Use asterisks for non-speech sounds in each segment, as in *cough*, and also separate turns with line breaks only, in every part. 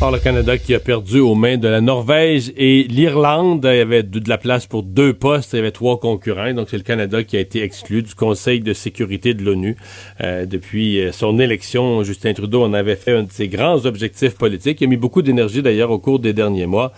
Or, le Canada qui a perdu aux mains de la Norvège et l'Irlande. Il y avait de, la place pour deux postes. Il y avait trois concurrents. Donc, c'est le Canada qui a été exclu du Conseil de sécurité de l'ONU. Euh, depuis euh, son élection, Justin Trudeau en avait fait un de ses grands objectifs politiques. Il a mis beaucoup d'énergie, d'ailleurs, au cours des derniers mois.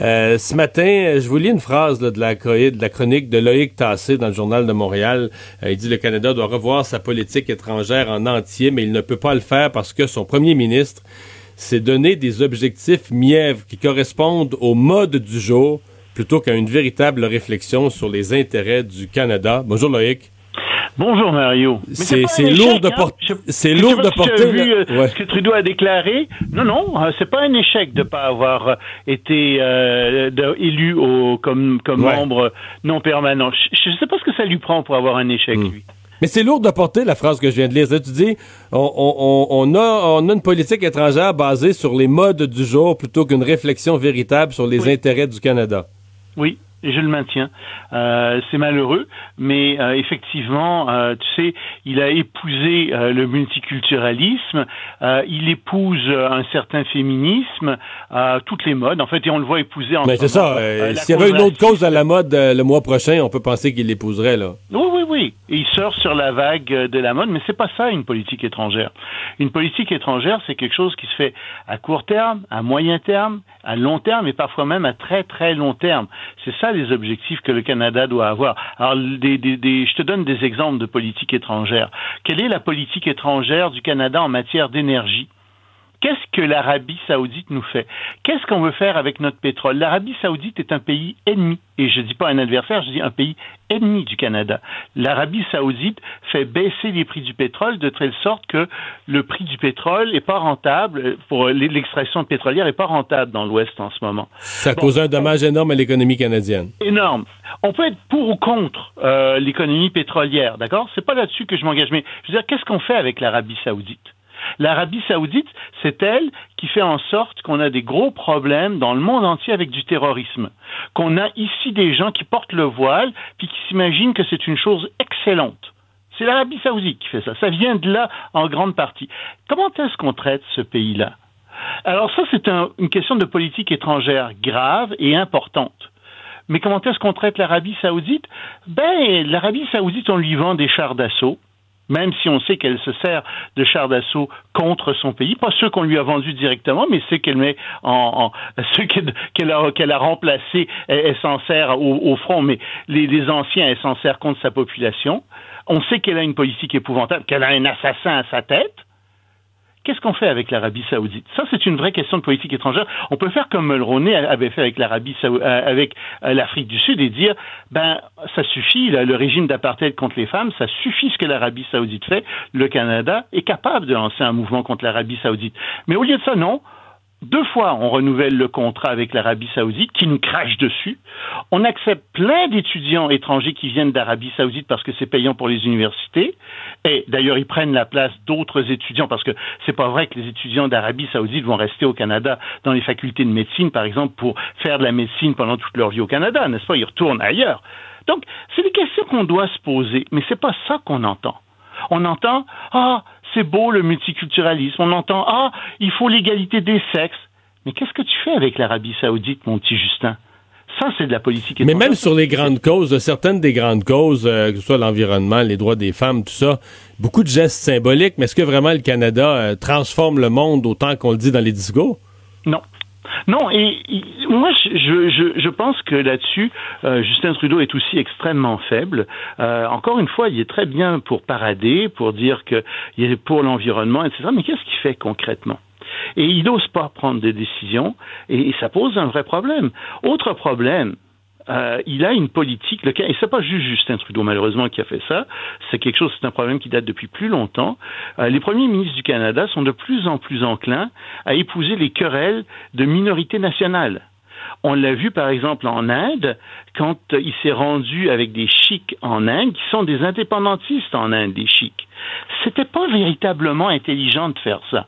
Euh, ce matin, je vous lis une phrase de, la, de la chronique de Loïc Tassé dans le Journal de Montréal. il dit le Canada doit revoir sa politique étrangère en entier, mais il ne peut pas le faire parce que son premier ministre c'est donner des objectifs mièvres qui correspondent au mode du jour plutôt qu'à une véritable réflexion sur les intérêts du Canada. Bonjour Loïc.
Bonjour Mario.
C'est lourd de, porter. c'est lourd de porter.
Vu, euh, ce que Trudeau a déclaré. Non, non, euh, c'est pas un échec de pas avoir euh, été élu au, comme, comme membre non permanent. Je ne sais pas ce que ça lui prend pour avoir un échec, hmm. lui.
Mais c'est lourd de porter la phrase que je viens de lire. tu dis, on, a, on a une politique étrangère basée sur les modes du jour plutôt qu'une réflexion véritable sur les intérêts du Canada.
Oui, je le maintiens. Euh, c'est malheureux, mais euh, effectivement, euh, tu sais, il a épousé le multiculturalisme, il épouse un certain féminisme, toutes les modes, en fait, et on le voit épouser en
Mais c'est ça. S'il y avait une autre cause à la mode le mois prochain, on peut penser qu'il l'épouserait, là.
Oui, oui, oui. Et il sort sur la vague de la mode, mais c'est pas ça une politique étrangère. Une politique étrangère, c'est quelque chose qui se fait à court terme, à moyen terme, à long terme et parfois même à très très long terme. C'est ça les objectifs que le Canada doit avoir. Alors, je te donne des exemples de politique étrangère. Quelle est la politique étrangère du Canada en matière d'énergie? Qu'est-ce que l'Arabie saoudite nous fait? Qu'est-ce qu'on veut faire avec notre pétrole? L'Arabie saoudite est un pays ennemi, et je ne dis pas un adversaire, je dis un pays ennemi du Canada. L'Arabie saoudite fait baisser les prix du pétrole de telle sorte que le prix du pétrole n'est pas rentable, pour l'extraction pétrolière n'est pas rentable dans l'Ouest en ce moment.
Ça cause un dommage énorme à l'économie canadienne.
Énorme. On peut être pour ou contre euh, l'économie pétrolière, d'accord? C'est pas là-dessus que je m'engage, mais je veux dire, qu'est-ce qu'on fait avec l'Arabie saoudite? L'Arabie saoudite, c'est elle qui fait en sorte qu'on a des gros problèmes dans le monde entier avec du terrorisme. Qu'on a ici des gens qui portent le voile, puis qui s'imaginent que c'est une chose excellente. C'est l'Arabie saoudite qui fait ça. Ça vient de là en grande partie. Comment est-ce qu'on traite ce pays-là? Alors ça, c'est une question de politique étrangère grave et importante. Mais comment est-ce qu'on traite l'Arabie saoudite? Ben, l'Arabie saoudite, on lui vend des chars d'assaut même si on sait qu'elle se sert de chars d'assaut contre son pays, pas ceux qu'on lui a vendus directement, mais ceux qu'elle met en, *laughs* ceux qu'elle a, a remplacés, elle, s'en sert au, front, mais les, les anciens, elle s'en sert contre sa population. On sait qu'elle a une politique épouvantable, qu'elle a un assassin à sa tête. Qu'est-ce qu'on fait avec l'Arabie saoudite? Ça, c'est une vraie question de politique étrangère. On peut faire comme Mulroney avait fait avec l'Arabie euh, avec euh, l'Afrique du Sud et dire, ben, ça suffit, le régime d'apartheid contre les femmes, ça suffit ce que l'Arabie saoudite fait. Le Canada est capable de lancer un mouvement contre l'Arabie saoudite. Mais au lieu de ça, non. Deux fois, on renouvelle le contrat avec l'Arabie saoudite qui nous crache dessus. On accepte plein d'étudiants étrangers qui viennent d'Arabie saoudite parce que c'est payant pour les universités. Et d'ailleurs, ils prennent la place d'autres étudiants parce que c'est pas vrai que les étudiants d'Arabie saoudite vont rester au Canada dans les facultés de médecine, par exemple, pour faire de la médecine pendant toute leur vie au Canada, n'est-ce pas? Ils retournent ailleurs. Donc, c'est des questions qu'on doit se poser, mais c'est pas ça qu'on entend. On entend, ah, c'est beau le multiculturalisme. On entend ah, il faut l'égalité des sexes. Mais qu'est-ce que tu fais avec l'Arabie Saoudite, mon petit Justin? Ça, c'est de la politique.
Mais même sur les grandes causes, certaines des grandes causes, euh, que ce soit l'environnement, les droits des femmes, tout ça, beaucoup de gestes symboliques, mais est-ce que vraiment le Canada euh, transforme le monde autant qu'on le dit dans les discours?
Non. Non, et, moi, je, je, pense que là-dessus, euh, Justin Trudeau est aussi extrêmement faible. Euh, encore une fois, il est très bien pour parader, pour dire qu'il est pour l'environnement, etc. Mais qu'est-ce qu'il fait concrètement? Et il n'ose pas prendre des décisions, et ça pose un vrai problème. Autre problème, euh, il a une politique, le, et c'est pas juste Justin Trudeau malheureusement qui a fait ça, c'est quelque chose, c'est un problème qui date depuis plus longtemps. Euh, les premiers ministres du Canada sont de plus en plus enclins à épouser les querelles de minorités nationales. On l'a vu par exemple en Inde, quand il s'est rendu avec des chics en Inde, qui sont des indépendantistes en Inde, des chics. C'était pas véritablement intelligent de faire ça.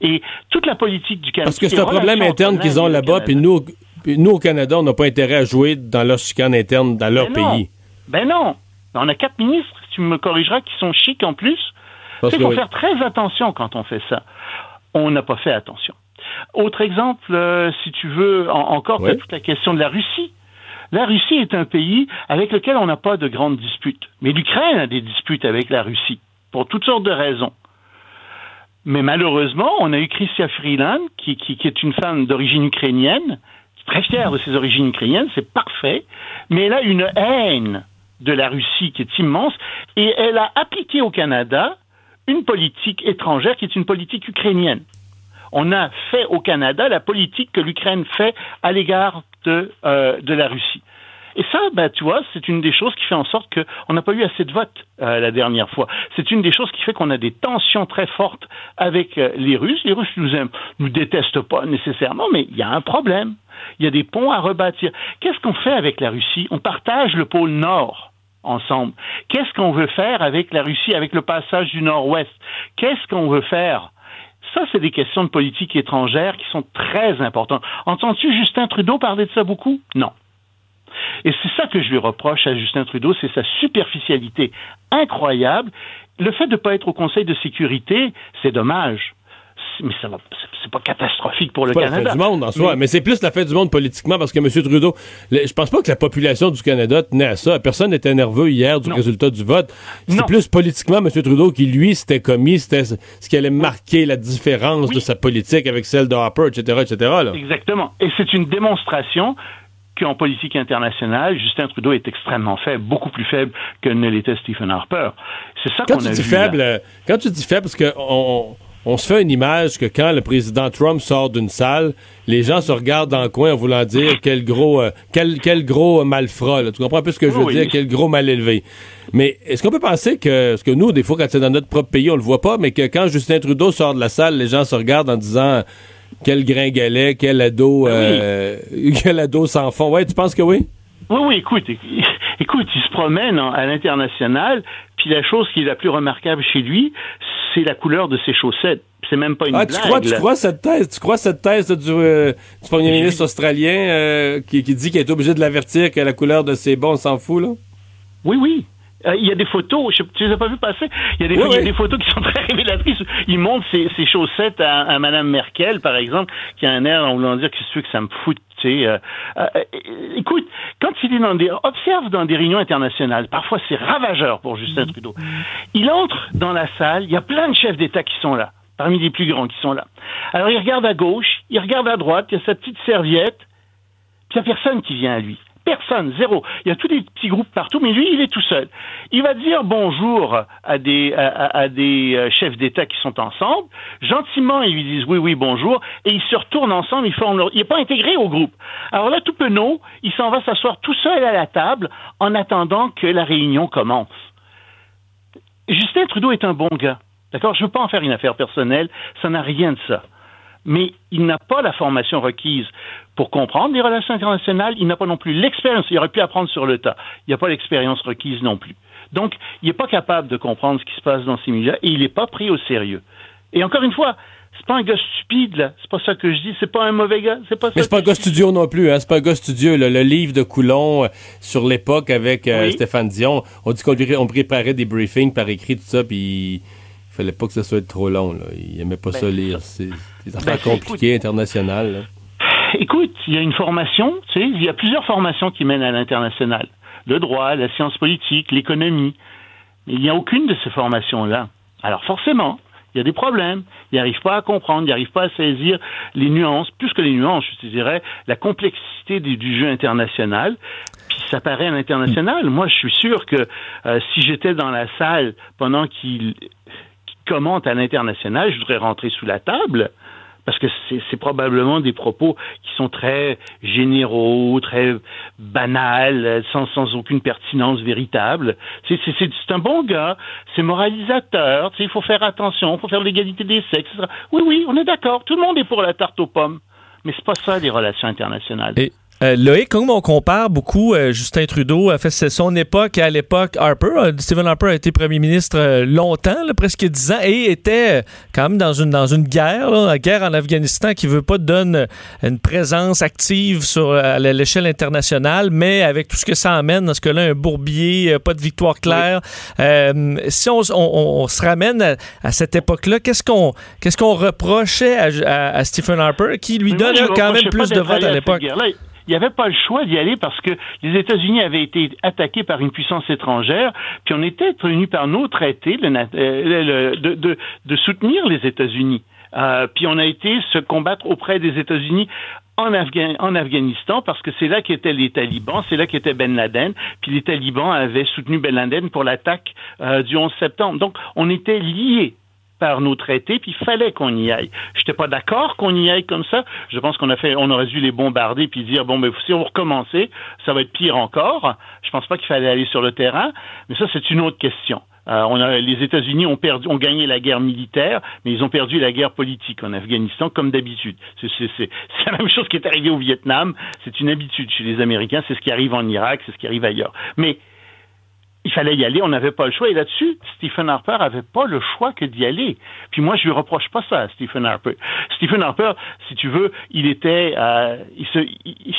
Et toute la politique du Canada.
Parce que c'est un problème interne qu'ils ont là-bas, puis nous, nous, au Canada, on n'a pas intérêt à jouer dans leur chicane interne dans leur
ben
pays.
Ben non. On a quatre ministres, tu me corrigeras, qui sont chics en plus. Il faut faire très attention quand on fait ça. On n'a pas fait attention. Autre exemple, euh, si tu veux, encore toute la question de la Russie. La Russie est un pays avec lequel on n'a pas de grandes disputes. Mais l'Ukraine a des disputes avec la Russie, pour toutes sortes de raisons. Mais malheureusement, on a eu Christia Freeland, qui, qui, qui est une femme d'origine ukrainienne, très fière de ses origines ukrainiennes, c'est parfait, mais elle a une haine de la Russie qui est immense, et elle a appliqué au Canada une politique étrangère qui est une politique ukrainienne. On a fait au Canada la politique que l'Ukraine fait à l'égard de, euh, de la Russie. Et ça, ben, tu vois, c'est une des choses qui fait en sorte qu'on n'a pas eu assez de votes euh, la dernière fois. C'est une des choses qui fait qu'on a des tensions très fortes avec euh, les Russes. Les Russes nous nous détestent pas nécessairement, mais il y a un problème. Il y a des ponts à rebâtir. Qu'est-ce qu'on fait avec la Russie? On partage le pôle Nord ensemble. Qu'est-ce qu'on veut faire avec la Russie, avec le passage du Nord-Ouest? Qu'est-ce qu'on veut faire? Ça, c'est des questions de politique étrangère qui sont très importantes. Entends-tu Justin Trudeau parler de ça beaucoup? Non. Et c'est ça que je lui reproche à Justin Trudeau, c'est sa superficialité incroyable. Le fait de ne pas être au Conseil de sécurité, c'est dommage mais ça va, c'est pas catastrophique pour le
pas
Canada.
La fin du monde en soi, mais, c'est plus la fin du monde politiquement parce que M. Trudeau, je pense pas que la population du Canada tenait à ça. Personne n'était nerveux hier du résultat du vote. C'est plus politiquement M. Trudeau qui, lui, s'était commis, c'était ce qui allait marquer la différence de sa politique avec celle de Harper, etc., etc.
Exactement. Et c'est une démonstration qu'en politique internationale, Justin Trudeau est extrêmement faible, beaucoup plus faible que ne l'était Stephen Harper. C'est ça qu'on a
dis
vu.
Faible, euh, quand tu dis faible, parce que on, on se fait une image que quand le président Trump sort d'une salle, les gens se regardent dans le coin en voulant dire quel gros euh, quel, quel gros malfrat. Tu comprends un peu ce que je veux dire, quel gros mal élevé. Mais est-ce qu'on peut penser que, parce que nous, des fois, quand c'est dans notre propre pays, on le voit pas, mais que quand Justin Trudeau sort de la salle, les gens se regardent en disant quel gringalet, quel ado, euh, *laughs* quel ado sans fond. Ouais, tu penses que oui?
Oui, oui, écoute, *laughs* écoute, il se promène à l'international, puis la chose qui est la plus remarquable chez lui, c'est la couleur de ses chaussettes. C'est même pas une ah,
Tu crois, tu crois cette thèse, tu crois cette thèse du, euh, du premier ministre australien euh, qui, qui, dit qu'il est obligé de l'avertir que la couleur de ses bons s'en fout, là?
Oui, oui. Euh, il y a des photos, je, tu les as pas vu passer? Il y a des, il y a des photos qui sont *laughs* très révélatrices. Il montre ses, ses chaussettes à, à Mme Merkel, par exemple, qui a un air en voulant dire que c'est que ça me fout euh, euh, écoute, quand il est dans des, observe dans des réunions internationales, parfois c'est ravageur pour Justin mm. Trudeau. Il entre dans la salle, il y a plein de chefs d'État qui sont là, parmi les plus grands qui sont là. Alors il regarde à gauche, il regarde à droite, il y a sa petite serviette, puis il n'y a personne qui vient à lui. Personne, zéro. Il y a tous des petits groupes partout, mais lui, il est tout seul. Il va dire bonjour à des, euh, chefs d'État qui sont ensemble. Gentiment, ils lui disent oui, oui, bonjour, et ils se retournent ensemble, ils forment leur... Il n'est pas intégré au groupe. Alors là, tout penaud, il s'en va s'asseoir tout seul à la table en attendant que la réunion commence. Justin Trudeau est un bon gars. D'accord? Je ne veux pas en faire une affaire personnelle. Ça n'a rien de ça mais il n'a pas la formation requise pour comprendre les relations internationales, il n'a pas non plus l'expérience, il aurait pu apprendre sur le tas, il n'a pas l'expérience requise non plus. Donc, il n'est pas capable de comprendre ce qui se passe dans ces milieux et il n'est pas pris au sérieux. Et encore une fois, c'est pas un gars stupide, là. C'est pas ça que je dis. C'est pas un mauvais gars. C'est pas ça
Mais c'est pas un gars studio non plus, hein. C'est pas un gars studio. Le livre de Coulon euh, sur l'époque avec euh, Stéphane Dion, on dit qu'on préparait des briefings par écrit, tout ça, puis fallait pas que ça soit trop long. Là. Il aimait pas ben, ça lire. C'est des affaires ben, compliquées, internationales.
Écoute, il y a une formation, tu sais, il y a plusieurs formations qui mènent à l'international. Le droit, la science politique, l'économie. Mais il n'y a aucune de ces formations-là. Alors forcément, il y a des problèmes. Ils n'arrivent pas à comprendre, ils n'arrivent pas à saisir les nuances, plus que les nuances, je dirais, la complexité du, jeu international. Puis ça paraît à l'international. Moi, je suis sûr que euh, si j'étais dans la salle pendant qu'il commente à l'international, je voudrais rentrer sous la table parce que c'est probablement des propos qui sont très généraux, très banals, sans, sans aucune pertinence véritable. C'est un bon gars, c'est moralisateur, il faut faire attention, il faut faire l'égalité des sexes. Oui, oui, on est d'accord, tout le monde est pour la tarte aux pommes. Mais c'est pas ça les relations internationales.
Euh, Loïc, comme on compare beaucoup, euh, Justin Trudeau a fait son époque à l'époque Harper. Euh, Stephen Harper a été premier ministre longtemps, presque dix ans, et était quand même dans une, dans une guerre, la guerre en Afghanistan qui veut pas donner une présence active sur à l'échelle internationale, mais avec tout ce que ça amène, dans ce cas-là, un bourbier, pas de victoire claire. si on, se ramène à, cette époque-là, qu'est-ce qu'on qu'est-ce qu'on reprochait à, Stephen Harper, qui lui donne quand même plus de votes à l'époque?
Il n'y avait pas le choix d'y aller parce que les États-Unis avaient été attaqués par une puissance étrangère, puis on était tenu par nos traités euh, de, soutenir les États-Unis. Euh, puis on a été se combattre auprès des États-Unis en, en, Afghanistan parce que c'est là qu'étaient les talibans, c'est là qu'était Ben Laden, puis les talibans avaient soutenu Ben Laden pour l'attaque euh, du 11 septembre. Donc on était liés par nos traités, puis il fallait qu'on y aille. Je n'étais pas d'accord qu'on y aille comme ça. Je pense qu'on a fait, on aurait dû les bombarder puis dire bon, mais si on recommencer, ça va être pire encore. Je pense pas qu'il fallait aller sur le terrain, mais ça c'est une autre question. Euh, on a, les États-Unis ont ont gagné la guerre militaire, mais ils ont perdu la guerre politique en Afghanistan, comme d'habitude. C'est la même chose qui est arrivée au Vietnam. C'est une habitude chez les Américains. C'est ce qui arrive en Irak, c'est ce qui arrive ailleurs. Mais il fallait y aller, on n'avait pas le choix. Et là-dessus, Stephen Harper avait pas le choix que d'y aller. Puis moi, je lui reproche pas ça à Stephen Harper. Stephen Harper, si tu veux, il était, euh, il, se,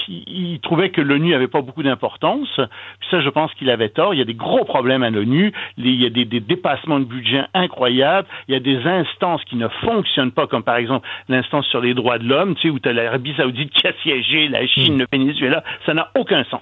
il, trouvait que l'ONU avait pas beaucoup d'importance. Puis ça, je pense qu'il avait tort. Il y a des gros problèmes à l'ONU. Il y a des, des, dépassements de budget incroyables. Il y a des instances qui ne fonctionnent pas, comme par exemple l'instance sur les droits de l'homme, tu sais, où tu as l'Arabie Saoudite qui a siégé, la Chine, hmm. le Venezuela. Ça n'a aucun sens.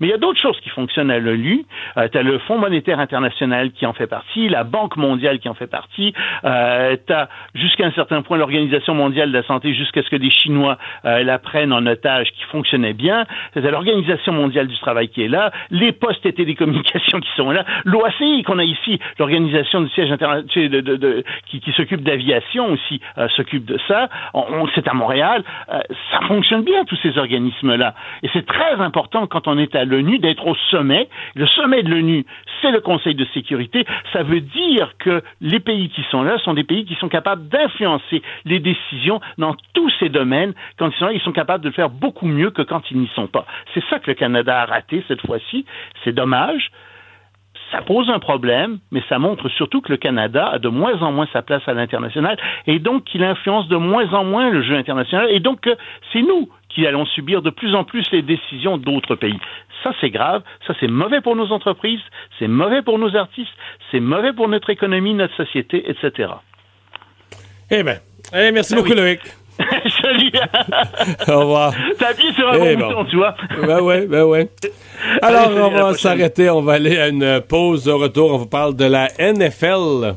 Mais il y a d'autres choses qui fonctionnent à l'ONU. Euh, tu as le Fonds monétaire international qui en fait partie, la Banque mondiale qui en fait partie. Euh, tu as jusqu'à un certain point l'Organisation mondiale de la santé jusqu'à ce que les Chinois euh, la prennent en otage qui fonctionnait bien. Tu as l'Organisation mondiale du travail qui est là, les postes et télécommunications qui sont là, l'OACI qu'on a ici, l'Organisation du siège de, de, de, qui, qui s'occupe d'aviation aussi euh, s'occupe de ça. On, c'est à Montréal. Euh, ça fonctionne bien tous ces organismes-là. Et c'est très important quand on est à l'ONU d'être au sommet. Le sommet de l'ONU, c'est le Conseil de sécurité. Ça veut dire que les pays qui sont là sont des pays qui sont capables d'influencer les décisions dans tous ces domaines. Quand ils sont là, ils sont capables de le faire beaucoup mieux que quand ils n'y sont pas. C'est ça que le Canada a raté cette fois-ci. C'est dommage ça pose un problème, mais ça montre surtout que le Canada a de moins en moins sa place à l'international et donc qu'il influence de moins en moins le jeu international et donc c'est nous qui allons subir de plus en plus les décisions d'autres pays. Ça, c'est grave. Ça, c'est mauvais pour nos entreprises, c'est mauvais pour nos artistes, c'est mauvais pour notre économie, notre société, etc.
Eh bien, eh, merci beaucoup, Loïc. *laughs*
Salut. *laughs*
Au revoir.
T'as appuyé sur un eh bon bouton, tu vois.
Ben ouais, ben ouais. *laughs* Alors, on va s'arrêter. On va aller à une pause. de retour, on vous parle de la NFL.